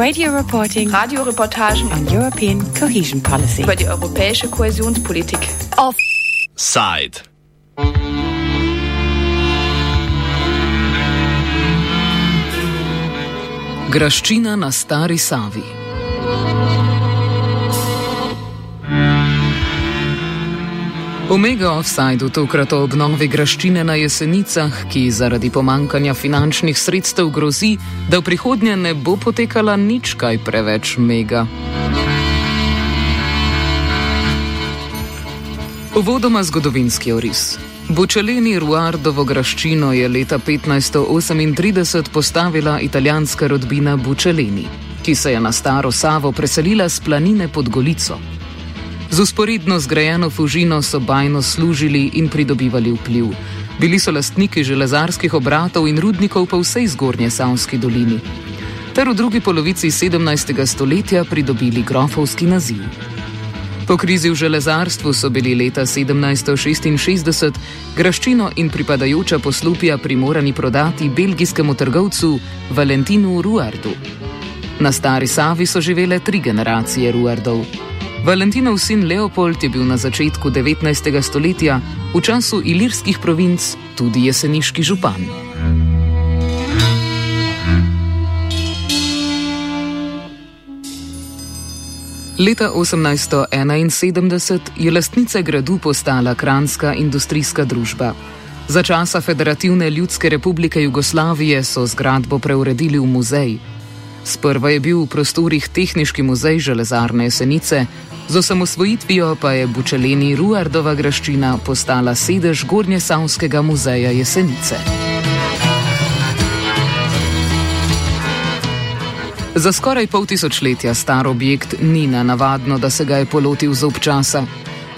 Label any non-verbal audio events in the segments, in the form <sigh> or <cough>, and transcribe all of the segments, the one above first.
Radio reporting Radioreportagen on European cohesion policy. über die europäische Kohäsionspolitik. Side. Graščina na stari Savi. Omega Offside tokrat o obnovi graščine na jesenicah, ki zaradi pomankanja finančnih sredstev grozi, da v prihodnje ne bo potekala nič kaj preveč mega. Uvodoma zgodovinski oris. Bočeleni Ruardovo graščino je leta 1538 postavila italijanska rodbina Bočeleni, ki se je na staro Savo preselila z planine pod Golico. Z usporedno zgrajeno fužino so bajno služili in pridobivali vpliv. Bili so lastniki železarskih obratov in rudnikov po vsej zgornje Savski dolini. Ter v drugi polovici 17. stoletja pridobili grofovski naziv. Po krizi v železarstvu so bili leta 1766 graščino in pripadajoča poslupja primorani prodati belgijskemu trgovcu Valentinu Ruardu. Na stari Savi so živele tri generacije Ruardov. Valentinov sin Leopold je bil na začetku 19. stoletja, v času ilirskih provinc, tudi jeseniški župan. Leta 1871 je lastnica gradu postala Kranska industrijska družba. Za časa Federativne ljudske republike Jugoslavije so zgradbo preuredili v muzej. Sprva je bil v prostorih Tehnički muzej železarne Jesenice, z osamosvojitvijo pa je Bučeleni Ruardova graščina postala sedež Gornjesavskega muzeja Jesenice. Za skoraj pol tisočletja star objekt ni na navadno, da se ga je polotil z občasa.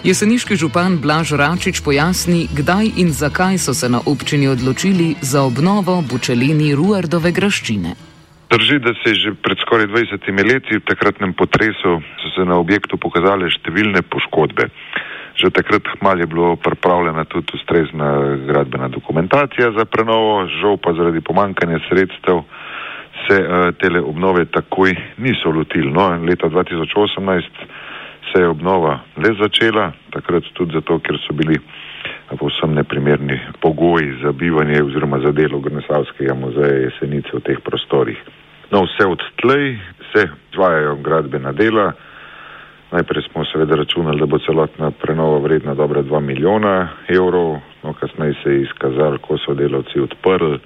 Jeseniški župan Blaž Račič pojasni, kdaj in zakaj so se na občini odločili za obnovo Bučeleni Ruardove graščine. Drži, da se je že pred skoraj 20 leti v takratnem potresu so se na objektu pokazale številne poškodbe. Že takrat hmal je bilo pripravljena tudi ustrezna gradbena dokumentacija za prenovo, žal pa zaradi pomankanja sredstev se uh, tele obnove takoj niso lotili. No, leta 2018 se je obnova le začela, takrat tudi zato, ker so bili povsem neprimerni pogoji za bivanje oziroma za delo Grnesavskega muzeja Jesenice v teh prostorih. No, vse odtlej se izvajajo gradbena dela. Najprej smo seveda računali, da bo celotna prenova vredna dobra 2 milijona evrov, no kasneje se je izkazalo, ko so delavci odprli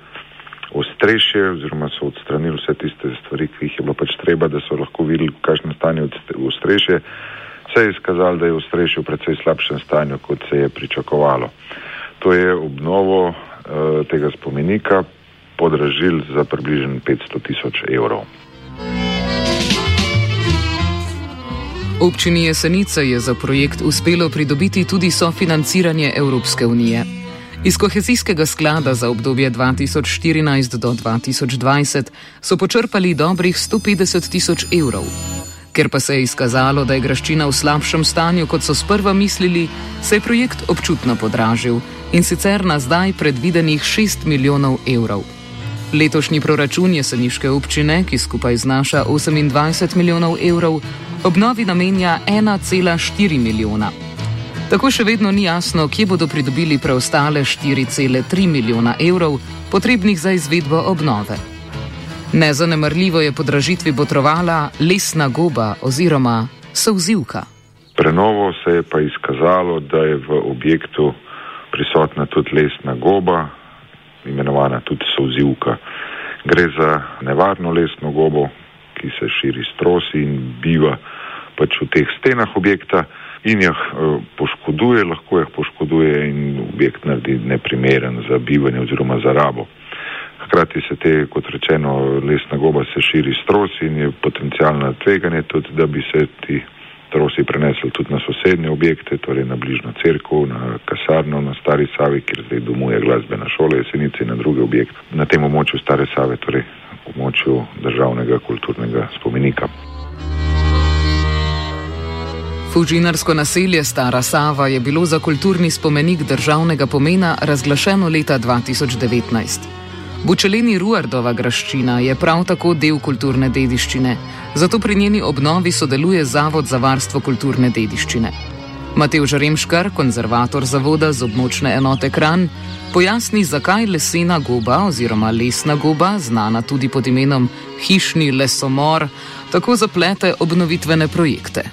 ostrešje oziroma so odstranili vse tiste stvari, ki jih je bilo pač treba, da so lahko videli, v kakšnem stanju ostrešje, se je izkazalo, da je ostrešje v precej slabšem stanju, kot se je pričakovalo. To je obnovo uh, tega spomenika podražil za približno 500 tisoč evrov. Občini Jesenica je za projekt uspelo pridobiti tudi sofinanciranje Evropske unije. Iz kohezijskega sklada za obdobje 2014 do 2020 so počrpali dobrih 150 tisoč evrov. Ker pa se je izkazalo, da je graščina v slabšem stanju, kot so sprva mislili, se je projekt občutno podražil in sicer na zdaj predvidenih 6 milijonov evrov. Letošnji proračun jeseniške občine, ki skupaj znaša 28 milijonov evrov, obnovi namenja 1,4 milijona. Tako še vedno ni jasno, kje bodo pridobili preostale 4,3 milijona evrov, potrebnih za izvedbo obnove. Nezanemrljivo je podražitvi botrovala lesna goba oziroma sovzivka. Prenovo se je pa izkazalo, da je v objektu prisotna tudi lesna goba, imenovana tudi sovzivka. Gre za nevarno lesno gobo, ki se širi s trosi in biva pač v teh stenah objekta in jih eh, poškoduje, lahko jih poškoduje in objekt naredi neprimeren za bivanje oziroma za rabo. Hkrati se te, kot rečeno, lesna goba se širi s trosi in je potencijalno tveganje tudi, da bi se ti trosi prenesli tudi na sosednje objekte, torej na bližno crkvo, na kasarno, na Stari Savi, kjer zdaj domuje glasbena šola, jesenice in na druge objekte na tem območju Stare Save, torej območju državnega kulturnega spomenika. Fužinarsko naselje Stara Sava je bilo za kulturni spomenik državnega pomena razglašeno leta 2019. Bučeleni Ruardova graščina je prav tako del kulturne dediščine, zato pri njeni obnovi sodeluje Zavod za varstvo kulturne dediščine. Matej Žaremškar, konzervator zavoda z območne enote Kran, pojasni, zakaj lesena goba oziroma lesna goba, znana tudi pod imenom hišni lesomor, tako zaplete obnovitvene projekte.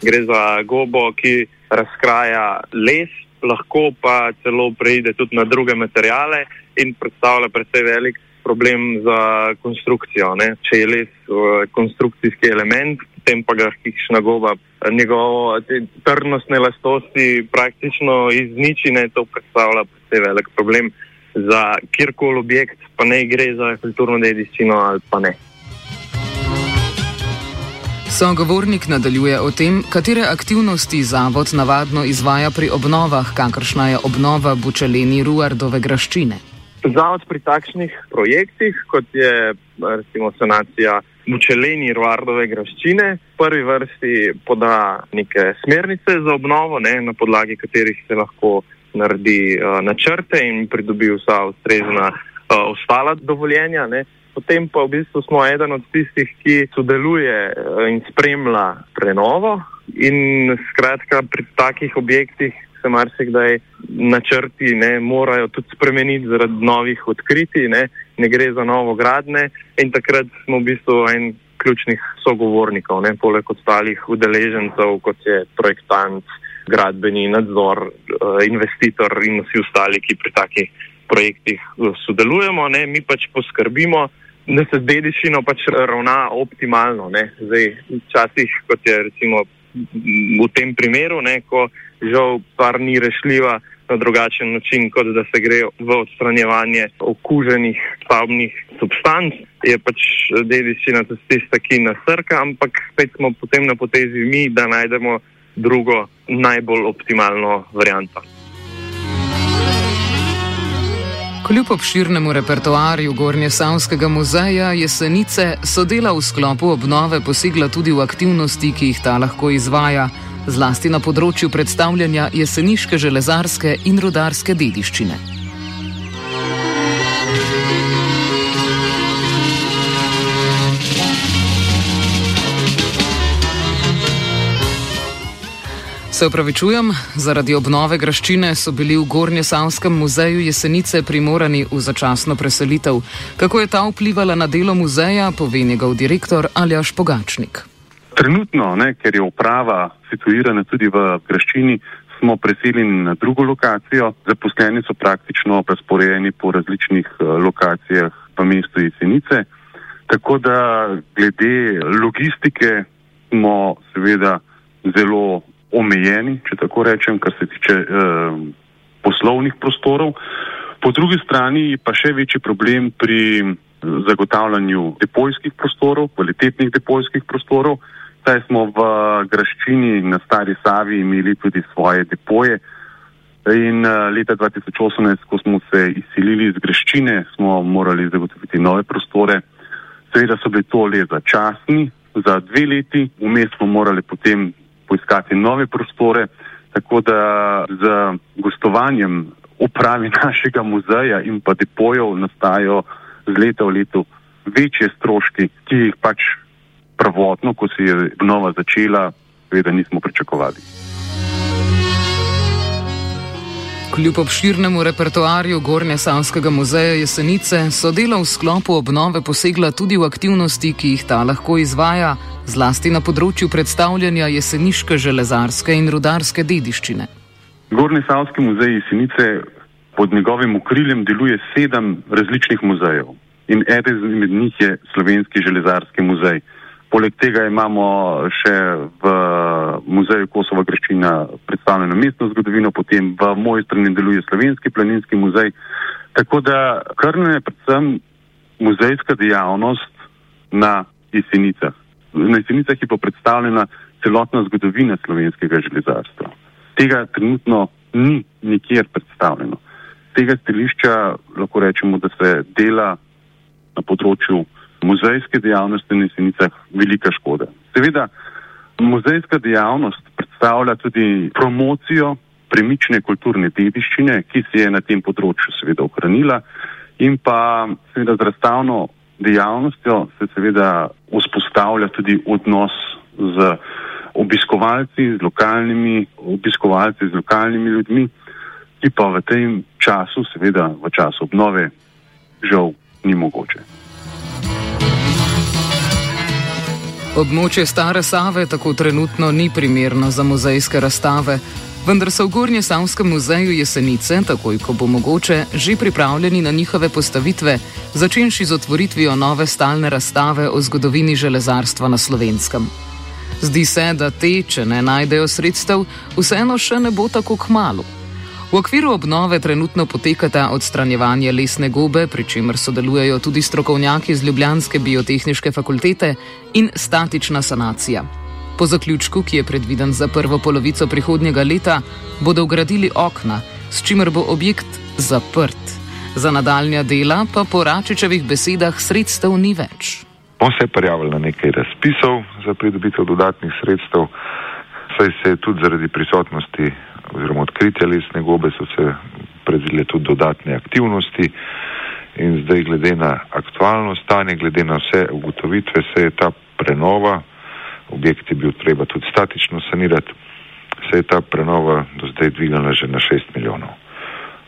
Gre za gobo, ki razkraja les, lahko pa celo preide tudi na druge materijale in predstavlja predvsej velik problem za konstrukcijo. Ne? Če je les konstrukcijski element, potem pa ga hišna goba njegovo trdnostne lastosti praktično izniči, ne? to predstavlja predvsej velik problem za kjerkoli objekt, pa ne gre za kulturno dediščino ali pa ne. Sogovornik nadaljuje o tem, katere aktivnosti zavod navadno izvaja pri obnovah, kakršna je obnova Bučeleni Ruardove graščine. Zavod pri takšnih projektih, kot je recimo sanacija Bučeleni Ruardove graščine, v prvi vrsti poda neke smernice za obnovo, ne, na podlagi katerih se lahko naredi uh, načrte in pridobi vsa ustrezna uh, ostala dovoljenja. Ne potem pa v bistvu smo eden od tistih, ki sodeluje eh, in spremlja prenovo. In skratka, pri takih objektih se marsikdaj načrti ne morajo tudi spremeniti zaradi novih odkritij, ne, ne gre za novo gradne. In takrat smo v bistvu en ključnih sogovornikov, ne, poleg ostalih udeležencev, kot je projektant, gradbeni nadzor, eh, investitor in vsi ostali, ki pri takih projektih eh, sodelujemo. Ne, mi pač poskrbimo, da se dediščino pač ravna optimalno. Ne. Zdaj, včasih, kot je recimo v tem primeru, ne, ko žal par ni rešljiva na drugačen način, kot da se gre v odstranjevanje okuženih stavbnih substanc, je pač dediščina tista, ki nasrka, ampak spet smo potem na potezi mi, da najdemo drugo najbolj optimalno varianto. Kljub obširnemu repertoarju Gornje Savskega muzeja Jesenice so dela v sklopu obnove posegla tudi v aktivnosti, ki jih ta lahko izvaja, zlasti na področju predstavljanja jeseniške železarske in rudarske dediščine. Se upravičujem, zaradi obnove graščine so bili v Gornjesavskem muzeju Jesenice primorani v začasno preselitev. Kako je ta vplivala na delo muzeja, pove njegov direktor Aljaš Pogačnik. Trenutno, ne, ker je uprava situirana tudi v graščini, smo preseljeni na drugo lokacijo. Zaposleni so praktično razporejeni po različnih uh, lokacijah v mestu Jesenice. Tako da glede logistike smo seveda zelo omejeni, če tako rečem, kar se tiče eh, poslovnih prostorov. Po drugi strani pa še večji problem pri zagotavljanju depojskih prostorov, kvalitetnih depojskih prostorov. Saj smo v Graščini na Stari Savi imeli tudi svoje depoje in uh, leta 2018, ko smo se izselili iz Graščine, smo morali zagotoviti nove prostore. Seveda so bili to le začasni, za dve leti, vmes smo morali potem poiskati nove prostore, tako da z gostovanjem upravi <laughs> našega muzeja in pa depojev nastajajo z leta v leto večje stroški, ki jih pač prvotno, ko se je nova začela, seveda nismo pričakovali. Kljub obširnemu repertoarju Gornje Savskega muzeja Jesenice so dela v sklopu obnove posegla tudi v aktivnosti, ki jih ta lahko izvaja, zlasti na področju predstavljanja jeseniške železarske in rudarske dediščine. Gornje Savski muzej Jesenice pod njegovim okriljem deluje sedem različnih muzejev in eden izmed njih je Slovenski železarski muzej. Poleg tega imamo še v muzeju Kosova Greščina predstavljeno mestno zgodovino, potem v moji strani deluje Slovenski planinski muzej. Tako da krne je predvsem muzejska dejavnost na jesenicah. Na jesenicah je pa predstavljena celotna zgodovina slovenskega železarstva. Tega trenutno ni nikjer predstavljeno. Z tega stališča lahko rečemo, da se dela na področju muzejske dejavnosti na jesenicah velika škoda. Seveda, muzejska dejavnost predstavlja tudi promocijo premične kulturne dediščine, ki se je na tem področju seveda ohranila in pa seveda z razstavno dejavnostjo se seveda vzpostavlja tudi odnos z obiskovalci, z lokalnimi obiskovalci, z lokalnimi ljudmi, ki pa v tem času, seveda v času obnove, žal ni mogoče. Območje Stare Save tako trenutno ni primerno za muzejske razstave, vendar so v Gornje Savskem muzeju Jesenice, takoj ko bo mogoče, že pripravljeni na njihove postavitve, začenši z otvoritvijo nove stalne razstave o zgodovini železarstva na slovenskem. Zdi se, da te, če ne najdejo sredstev, vseeno še ne bo tako k malu. V okviru obnove trenutno potekata odstranjevanje lesne gobe, pri čemer sodelujejo tudi strokovnjaki z Ljubljanske biotehniške fakultete in statična sanacija. Po zaključku, ki je predviden za prvo polovico prihodnjega leta, bodo ugradili okna, s čimer bo objekt zaprt. Za nadaljnja dela pa po Račičevih besedah sredstev ni več. On se je prijavil na nekaj razpisov za pridobitev dodatnih sredstev, saj se je tudi zaradi prisotnosti oziroma odkritja lesne gobe so se predvidele tudi dodatne aktivnosti in zdaj glede na aktualno stanje, glede na vse ugotovitve, se je ta prenova, objekt je bil treba tudi statično sanirati, se je ta prenova do zdaj dvignila že na 6 milijonov.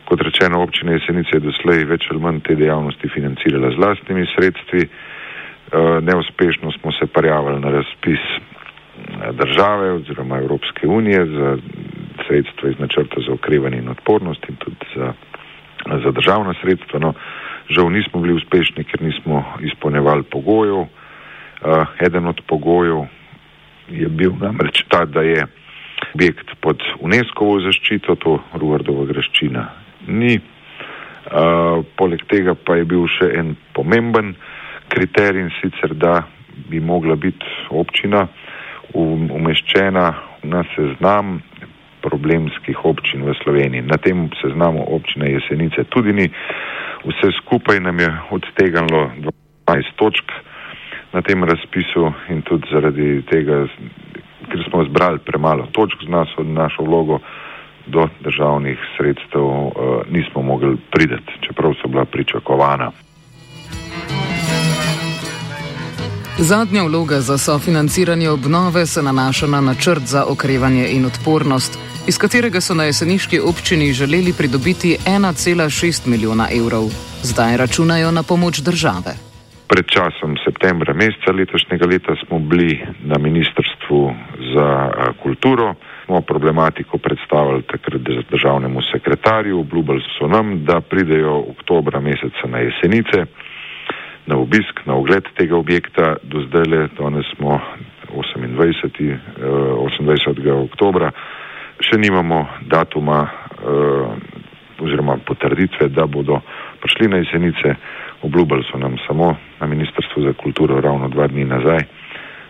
Kot rečeno, občina Jesenice je doslej več ali manj te dejavnosti financirala z lastnimi sredstvi, eh, neuspešno smo se prijavili na razpis države oziroma Evropske unije za sredstva iz načrta za okrevanje in odpornost in tudi za, za državna sredstva. No, žal nismo bili uspešni, ker nismo izpolnjevali pogojev. Uh, eden od pogojev je bil namreč ta, da je objekt pod UNESCO-vo zaščito, to Ruardova graščina ni. Uh, poleg tega pa je bil še en pomemben kriterij in sicer, da bi mogla biti občina umeščena na seznam problemskih občin v Sloveniji. Na tem seznamu občine Jesenice tudi ni. Vse skupaj nam je odtegnilo 12 točk na tem razpisu in tudi zaradi tega, ker smo zbrali premalo točk z nas, od našo vlogo do državnih sredstev, uh, nismo mogli prideti, čeprav so bila pričakovana. Zadnja vloga za sofinanciranje obnove se nanaša na načrt za okrevanje in odpornost, iz katerega so na jeseniški občini želeli pridobiti 1,6 milijona evrov. Zdaj računajo na pomoč države. Pred časom, septembra meseca letošnjega leta, smo bili na Ministrstvu za kulturo, smo problematiko predstavili takrat državnemu sekretarju, obljubili so nam, da pridejo oktobra meseca na jesenice na obisk, na ogled tega objekta. Do zdaj le, danes smo 28. 28. oktobra, še nimamo datuma eh, oziroma potrditve, da bodo prišli na jesenice. Obljubili so nam samo na Ministrstvu za kulturo ravno dva dni nazaj,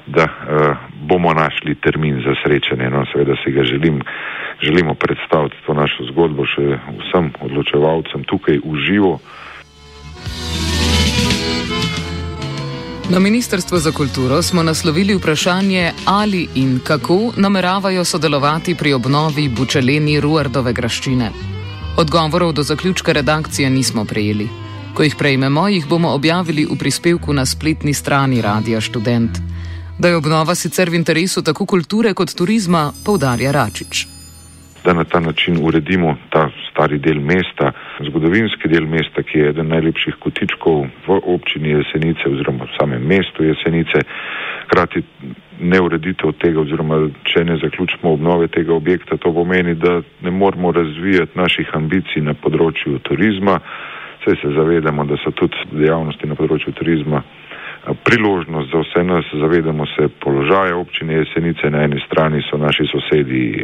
da eh, bomo našli termin za srečanje. No, seveda si ga želim, želimo predstaviti to našo zgodbo še vsem odločevalcem tukaj v živo. Na Ministrstvo za kulturo smo naslovili vprašanje, ali in kako nameravajo sodelovati pri obnovi bučeleni Ruardove graščine. Odgovorov do zaključka redakcije nismo prejeli. Ko jih prejmemo, jih bomo objavili v prispevku na spletni strani Radia Student. Da je obnova sicer v interesu tako kulture kot turizma, poudarja Račič da na ta način uredimo ta stari del mesta, zgodovinski del mesta, ki je eden najlepših kotičkov v občini Jesenice oziroma v samem mestu Jesenice. Hkrati neureditev tega oziroma če ne zaključimo obnove tega objekta, to pomeni, da ne moramo razvijati naših ambicij na področju turizma. Vse se zavedamo, da so tudi dejavnosti na področju turizma priložnost za vse nas, zavedamo se položaja občine Jesenice, na eni strani so naši sosedi,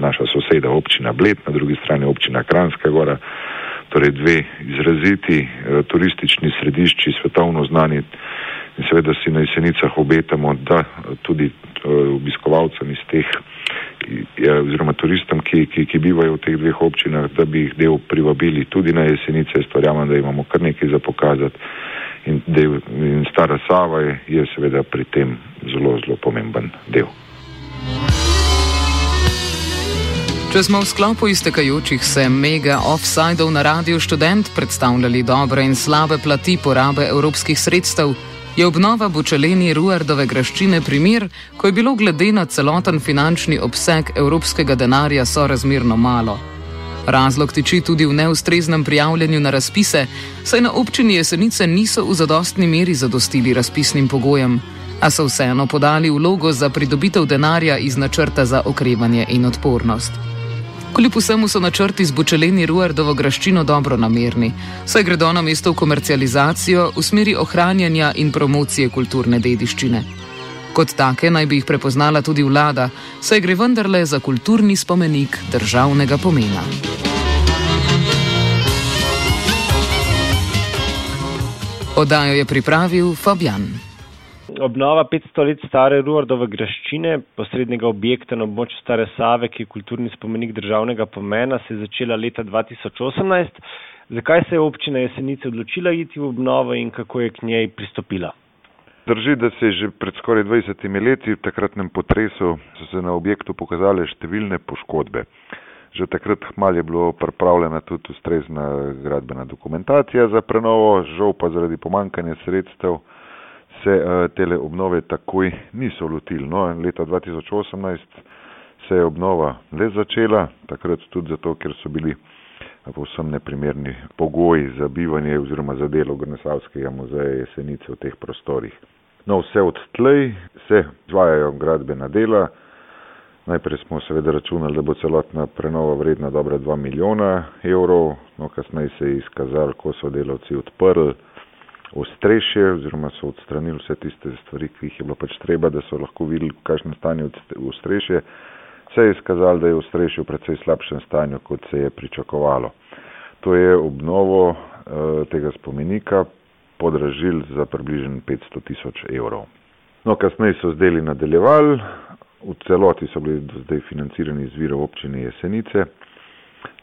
naša soseda občina Bled, na drugi strani občina Kranska gora, torej dve izraziti turistični središči, svetovno znani in seveda si na Jesenicah obetamo, da tudi obiskovalcem iz teh oziroma turistom, ki, ki, ki bivajo v teh dveh občinah, da bi jih del privabili tudi na jesenice. Stvarjamo, da imamo kar nekaj za pokazati. In, del, in stara Sava je, je seveda pri tem zelo, zelo pomemben del. Če smo v sklopu iztekajočih se mega offsajdov na Radio Student predstavljali dobre in slabe plati porabe evropskih sredstev, je obnova Bučeleni Ruardove graščine primer, ko je bilo glede na celoten finančni obseg evropskega denarja sorazmerno malo. Razlog tiči tudi v neustreznem prijavljanju na razpise, saj na občini Jesenice niso v zadostni meri zadostili razpisnim pogojem, a so vseeno podali vlogo za pridobitev denarja iz načrta za okrevanje in odpornost. Kljub vsemu so načrti z Bučeleni Ruardovo graščino dobro namerni, saj gredo na mesto v komercializacijo v smeri ohranjanja in promocije kulturne dediščine. Kot take naj bi jih prepoznala tudi vlada, saj gre vendarle za kulturni spomenik državnega pomena. Odajo je pripravil Fabian obnova 500 let stare Ruardove graščine, posrednjega objekta na območju Stare Save, ki je kulturni spomenik državnega pomena, se je začela leta 2018. Zakaj se je občina Jesenice odločila iti v obnovo in kako je k njej pristopila? Drži, da se je že pred skoraj 20 leti v takratnem potresu so se na objektu pokazale številne poškodbe. Že takrat mal je bilo pripravljena tudi ustrezna gradbena dokumentacija za prenovo, žal pa zaradi pomankanja sredstev se uh, tele obnove takoj niso lotili. No, leta 2018 se je obnova le začela, takrat tudi zato, ker so bili povsem neprimerni pogoji za bivanje oziroma za delo Grnesavskega muzeja Jesenice v teh prostorih. No, vse od tlej se izvajajo gradbena dela. Najprej smo seveda računali, da bo celotna prenova vredna dobra 2 milijona evrov, no kasneje se je izkazalo, ko so delavci odprli ostrešje oziroma so odstranili vse tiste stvari, ki jih je bilo pač treba, da so lahko videli, v kakšnem stanju ostrešje. Se je izkazalo, da je ostrešje v precej slabšem stanju, kot se je pričakovalo. To je obnovo uh, tega spomenika podražil za približno 500 tisoč evrov. No, kasneje so zdeli nadaljevali, v celoti so bili do zdaj financirani iz virov občine Jesenice.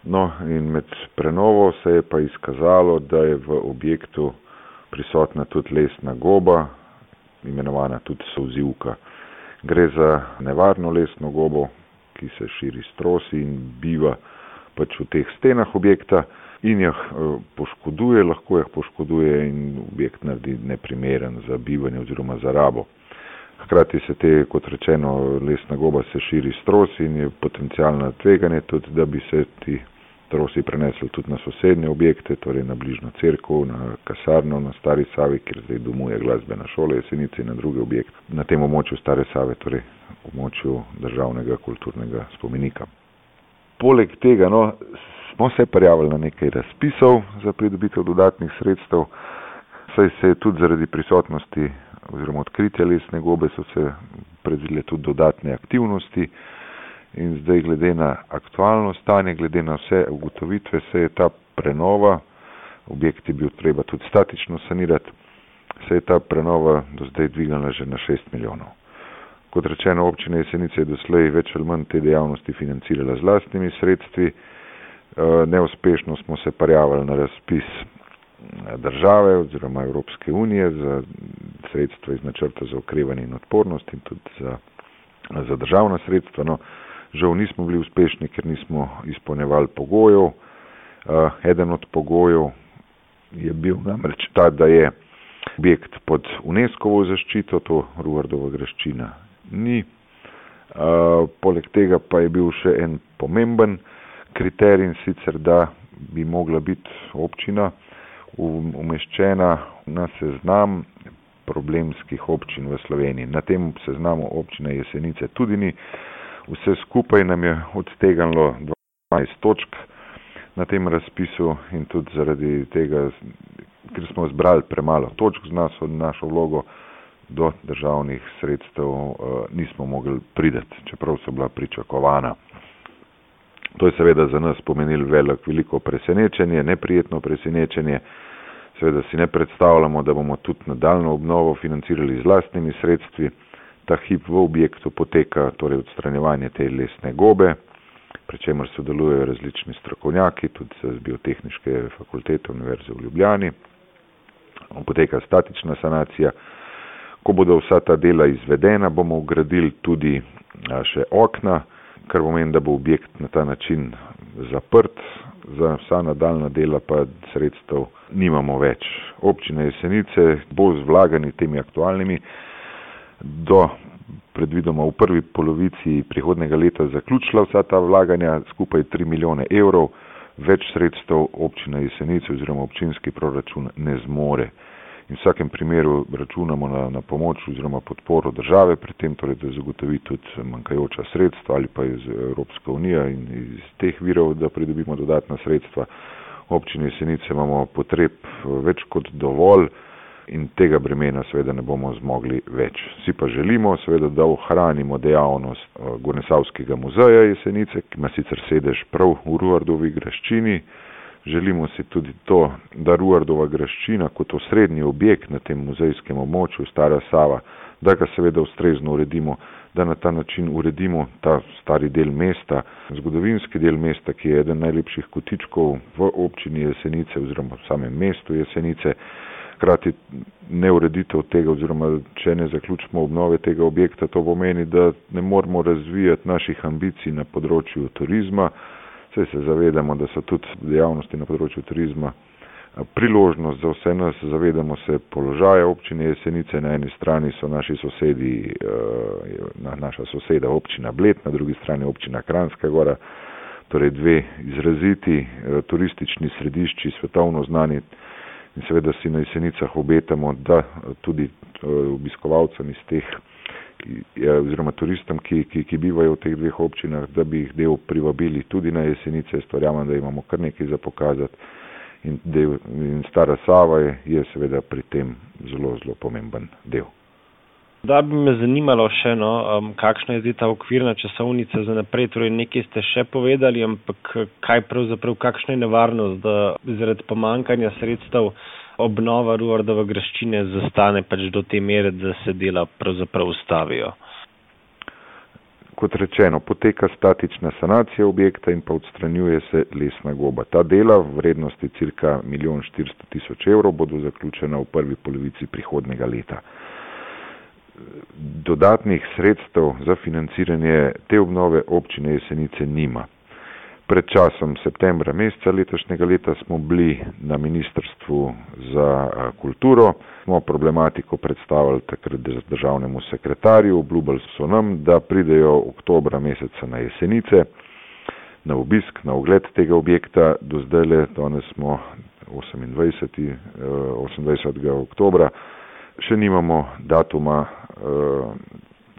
No, in med prenovo se je pa izkazalo, da je v objektu prisotna tudi lesna goba, imenovana tudi sozivka. Gre za nevarno lesno gobo, ki se širi s trosi in biva pač v teh stenah objekta in jih eh, poškoduje, lahko jih poškoduje in objekt naredi neprimeren za bivanje oziroma za rabo. Hkrati se te, kot rečeno, lesna goba se širi s trosi in je potencijalno tveganje tudi, da bi se ti trosi prenesli tudi na sosednje objekte, torej na bližno crkvo, na kasarno, na Stari Savi, kjer zdaj domuje glasbena šola Jesenice in na druge objekte na tem območju Stare Save, torej območju državnega kulturnega spomenika. Poleg tega no, smo se prijavili na nekaj razpisov za pridobitev dodatnih sredstev, saj se je tudi zaradi prisotnosti oziroma odkritja lesne gobe so se predvidele tudi dodatne aktivnosti. In zdaj, glede na aktualno stanje, glede na vse ugotovitve, se je ta prenova, objekt je bil treba tudi statično sanirati, se je ta prenova do zdaj dvignila že na 6 milijonov. Kot rečeno, občina Jesenice je doslej več ali manj te dejavnosti financirala z lastnimi sredstvi. Eh, neuspešno smo se prijavili na razpis eh, države oziroma Evropske unije za sredstva iz načrta za okrevanje in odpornost in tudi za, za državna sredstva. No, Žal nismo bili uspešni, ker nismo izpolnjevali pogojev. Uh, eden od pogojev je bil namreč ta, da je objekt pod UNESCO-vo zaščito, to Ruardova graščina ni. Uh, poleg tega pa je bil še en pomemben kriterij in sicer, da bi mogla biti občina umeščena na seznam problemskih občin v Sloveniji. Na tem seznamu občine Jesenice tudi ni. Vse skupaj nam je odtegnilo 12 točk, na tem razpisu in tudi zaradi tega, ker smo zbrali premalo točk z nas, našo vlogo do državnih sredstev uh, nismo mogli prideti, čeprav so bila pričakovana. To je seveda za nas pomenilo veliko, veliko presenečenje, neprijetno presenečenje. Seveda si ne predstavljamo, da bomo tudi nadaljno obnovo financirali z lastnimi sredstvi. Ta hip v objektu poteka torej odstranjevanje te lesne gobe, pri čemer sodelujejo različni strokovnjaki, tudi z biotehniške fakultete Univerze v Ljubljani. Poteka statična sanacija. Ko bodo vsa ta dela izvedena, bomo ugradili tudi še okna, kar pomeni, da bo objekt na ta način zaprt, za vsa nadaljna dela pa sredstev nimamo več. Občina Jesenice bo z vlaganji temi aktualnimi do predvidoma v prvi polovici prihodnega leta zaključila vsa ta vlaganja, skupaj 3 milijone evrov, več sredstev občina Jesenice oziroma občinski proračun ne zmore in v vsakem primeru računamo na, na pomoč oziroma podporo države pri tem, torej da zagotovi tudi manjkajoča sredstva ali pa iz Evropske unije in iz teh virov, da pridobimo dodatna sredstva. V občini Senice imamo potreb več kot dovolj in tega bremena seveda ne bomo zmogli več. Vsi pa želimo seveda, da ohranimo dejavnost eh, Gornesavskega muzeja Jesenice, ki ima sicer sedež prav v Ruardovi graščini, Želimo si tudi to, da Ruardova graščina kot osrednji objekt na tem muzejskem območju Stara Sava, da ga seveda ustrezno uredimo, da na ta način uredimo ta stari del mesta, zgodovinski del mesta, ki je eden najlepših kotičkov v občini Jesenice oziroma v samem mestu Jesenice. Hkrati neureditev tega oziroma če ne zaključimo obnove tega objekta, to pomeni, da ne moramo razvijati naših ambicij na področju turizma, Vse se zavedamo, da so tudi dejavnosti na področju turizma priložnost za vse nas, zavedamo se položaja občine Jesenice, na eni strani so naši sosedi, naša soseda občina Bled, na drugi strani občina Kranjska gora, torej dve izraziti turistični središči, svetovno znani. In seveda si na Jesenicah obetamo, da tudi obiskovalcem iz teh oziroma turistom, ki, ki, ki bivajo v teh dveh občinah, da bi jih del privabili tudi na jesenice. Stvarjamo, da imamo kar nekaj za pokazati. In, del, in stara Sava je, je seveda pri tem zelo, zelo pomemben del. Da bi me zanimalo še, no, um, kakšna je zdaj ta okvirna časovnica za naprej. Torej, nekaj ste še povedali, ampak kaj pravzaprav, kakšna je nevarnost, da zaradi pomankanja sredstev obnova Ruardove graščine zastane pač do te mere, da se dela pravzaprav ustavijo. Kot rečeno, poteka statična sanacija objekta in pa odstranjuje se lesna goba. Ta dela v vrednosti cirka 1 400 tisoč evrov bodo zaključena v prvi polovici prihodnega leta. Dodatnih sredstev za financiranje te obnove občine Jesenice nima. Pred časom septembra meseca letošnjega leta smo bili na Ministrstvu za kulturo, smo problematiko predstavili takrat državnemu sekretarju, obljubili so nam, da pridejo oktobra meseca na jesenice, na obisk, na ogled tega objekta, do zdaj le, danes smo 28. 28. oktobra, še nimamo datuma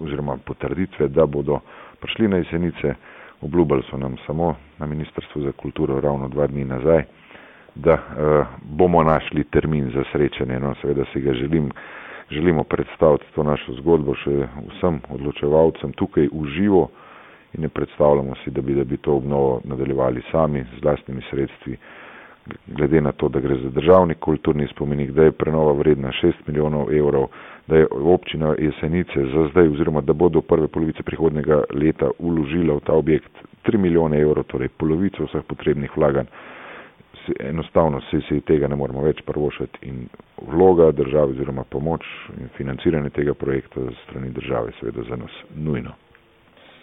oziroma potrditve, da bodo prišli na jesenice obljubili so nam samo na Ministrstvu za kulturo ravno dva dni nazaj, da uh, bomo našli termin za srečanje. No, seveda si ga želim, želimo predstaviti to našo zgodbo še vsem odločevalcem tukaj v živo in ne predstavljamo si, da bi, da bi to obnovo nadaljevali sami z vlastnimi sredstvi. Glede na to, da gre za državni kulturni spomenik, da je prenova vredna 6 milijonov evrov, da je občina Jesenice za zdaj oziroma da bo do prve polovice prihodnega leta uložila v ta objekt 3 milijone evrov, torej polovico vseh potrebnih vlaganj. Enostavno se si tega ne moremo več prvošati in vloga države oziroma pomoč in financiranje tega projekta strani države seveda za nas nujno.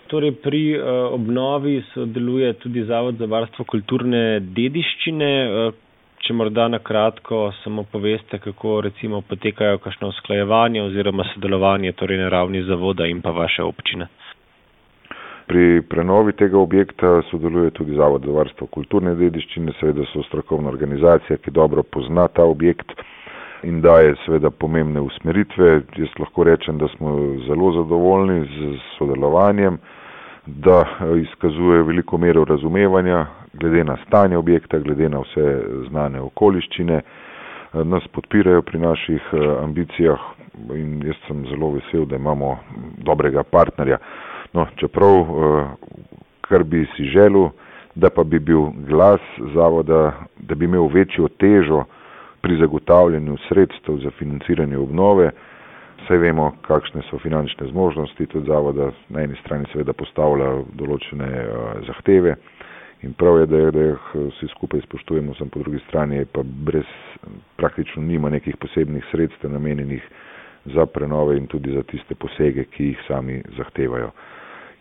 Torej pri uh, obnovi sodeluje tudi Zavod za varstvo kulturne dediščine. Če morda na kratko samo poveste, kako recimo potekajo kakšno usklajevanje oziroma sodelovanje torej na ravni zavoda in pa vaše občine. Pri prenovi tega objekta sodeluje tudi Zavod za varstvo kulturne dediščine, seveda so strokovna organizacija, ki dobro pozna ta objekt in daje seveda pomembne usmeritve. Jaz lahko rečem, da smo zelo zadovoljni z sodelovanjem da izkazuje veliko mero razumevanja glede na stanje objekta, glede na vse znane okoliščine. Nas podpirajo pri naših ambicijah in jaz sem zelo vesel, da imamo dobrega partnerja. No, čeprav, kar bi si želel, da pa bi bil glas zavoda, da bi imel večjo težo pri zagotavljanju sredstev za financiranje obnove. Vse vemo, kakšne so finančne zmožnosti tudi zavoda. Na eni strani seveda postavlja določene uh, zahteve in prav je, da, da jih vsi skupaj spoštujemo, sem po drugi strani pa brez, praktično nima nekih posebnih sredstev namenjenih za prenove in tudi za tiste posege, ki jih sami zahtevajo.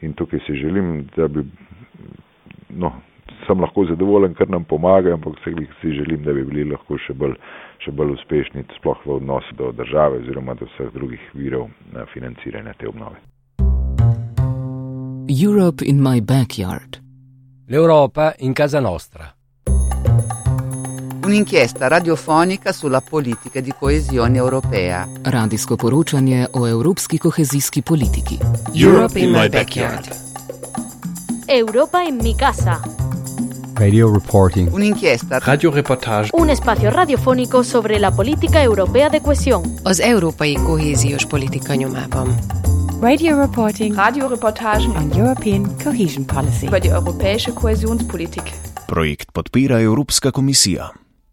In tukaj si želim, da bi no, sem lahko zadovoljen, ker nam pomaga, ampak vseh si želim, da bi bili lahko še bolj, še bolj uspešni, sploh v odnosu do države oziroma do vseh drugih virov financiranja te obnove. Europe in my backyard. L'Europa in casa nostra. Un'inchiesta radiofonica sulla politica di coesione europea. Radijsko poročanje o evropski kohezijski politiki. Europe in my backyard. Europa en mi casa. Radio reporting. Un'inchiesta. Radioreportage. Un espacio radiofónico sobre la política europea de cohesión. Az európai kohéziós politika nyomában. Radio reporting. Radioreportagen on European cohesion policy. über die europäische Kohäsionspolitik. Projekt podpira Evropska komisija.